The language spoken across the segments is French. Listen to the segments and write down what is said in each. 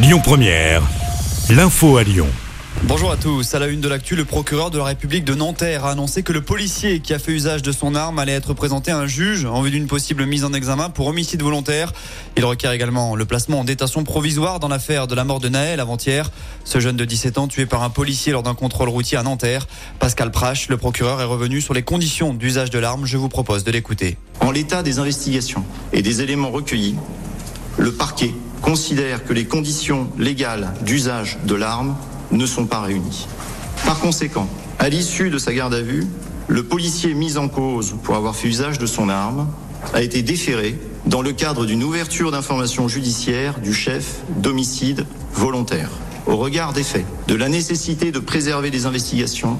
Lyon Première, l'info à Lyon. Bonjour à tous. À la une de l'actu, le procureur de la République de Nanterre a annoncé que le policier qui a fait usage de son arme allait être présenté à un juge en vue d'une possible mise en examen pour homicide volontaire. Il requiert également le placement en détention provisoire dans l'affaire de la mort de Naël avant-hier. Ce jeune de 17 ans tué par un policier lors d'un contrôle routier à Nanterre. Pascal Prache, le procureur, est revenu sur les conditions d'usage de l'arme. Je vous propose de l'écouter. En l'état des investigations et des éléments recueillis, le parquet considère que les conditions légales d'usage de l'arme ne sont pas réunies. Par conséquent, à l'issue de sa garde à vue, le policier mis en cause pour avoir fait usage de son arme a été déféré dans le cadre d'une ouverture d'information judiciaire du chef d'homicide volontaire. Au regard des faits, de la nécessité de préserver les investigations,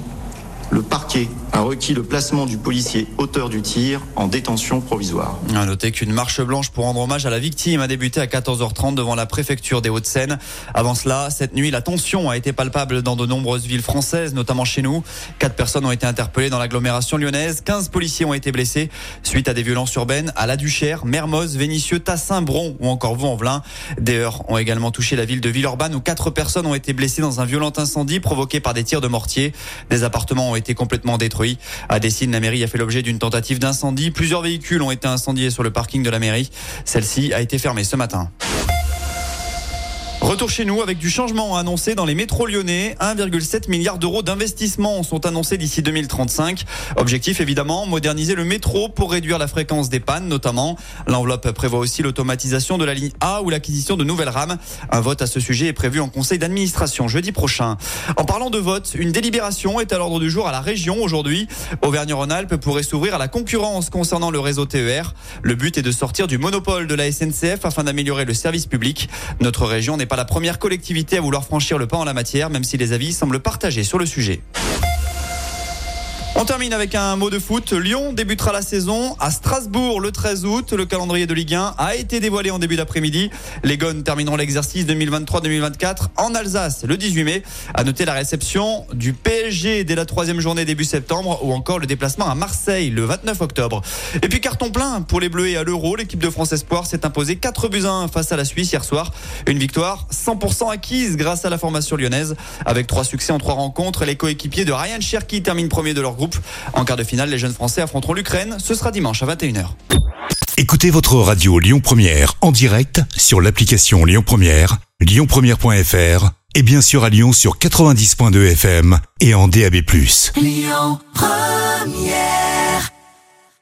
le parquet a requis le placement du policier auteur du tir en détention provisoire. À noter qu'une marche blanche pour rendre hommage à la victime a débuté à 14h30 devant la préfecture des Hauts-de-Seine. Avant cela, cette nuit, la tension a été palpable dans de nombreuses villes françaises, notamment chez nous. Quatre personnes ont été interpellées dans l'agglomération lyonnaise. 15 policiers ont été blessés suite à des violences urbaines à La Duchère, Mermoz, Vénissieux, Tassin, Bron ou encore Vaux-en-Velin. Des heurts ont également touché la ville de Villeurbanne où quatre personnes ont été blessées dans un violent incendie provoqué par des tirs de mortier. Des appartements ont été complètement détruits. À Dessine, la mairie a fait l'objet d'une tentative d'incendie. Plusieurs véhicules ont été incendiés sur le parking de la mairie. Celle-ci a été fermée ce matin. Retour chez nous avec du changement annoncé dans les métros lyonnais. 1,7 milliard d'euros d'investissements sont annoncés d'ici 2035. Objectif évidemment, moderniser le métro pour réduire la fréquence des pannes notamment. L'enveloppe prévoit aussi l'automatisation de la ligne A ou l'acquisition de nouvelles rames. Un vote à ce sujet est prévu en conseil d'administration jeudi prochain. En parlant de vote, une délibération est à l'ordre du jour à la région aujourd'hui. Auvergne-Rhône-Alpes pourrait s'ouvrir à la concurrence concernant le réseau TER. Le but est de sortir du monopole de la SNCF afin d'améliorer le service public. Notre région n'est pas la première collectivité à vouloir franchir le pas en la matière, même si les avis semblent partagés sur le sujet. On termine avec un mot de foot. Lyon débutera la saison à Strasbourg le 13 août. Le calendrier de Ligue 1 a été dévoilé en début d'après-midi. Les Gones termineront l'exercice 2023-2024 en Alsace le 18 mai. À noter la réception du PSG dès la troisième journée début septembre ou encore le déplacement à Marseille le 29 octobre. Et puis carton plein pour les Bleus et à l'Euro. L'équipe de France Espoir s'est imposée 4 buts 1 face à la Suisse hier soir. Une victoire 100% acquise grâce à la formation lyonnaise. Avec trois succès en trois rencontres, les coéquipiers de Ryan Cherki terminent premier de leur groupe. En quart de finale, les jeunes Français affronteront l'Ukraine. Ce sera dimanche à 21h. Écoutez votre radio Lyon Première en direct sur l'application Lyon Première, lyonpremière.fr et bien sûr à Lyon sur 90.2 FM et en DAB+. Lyon Première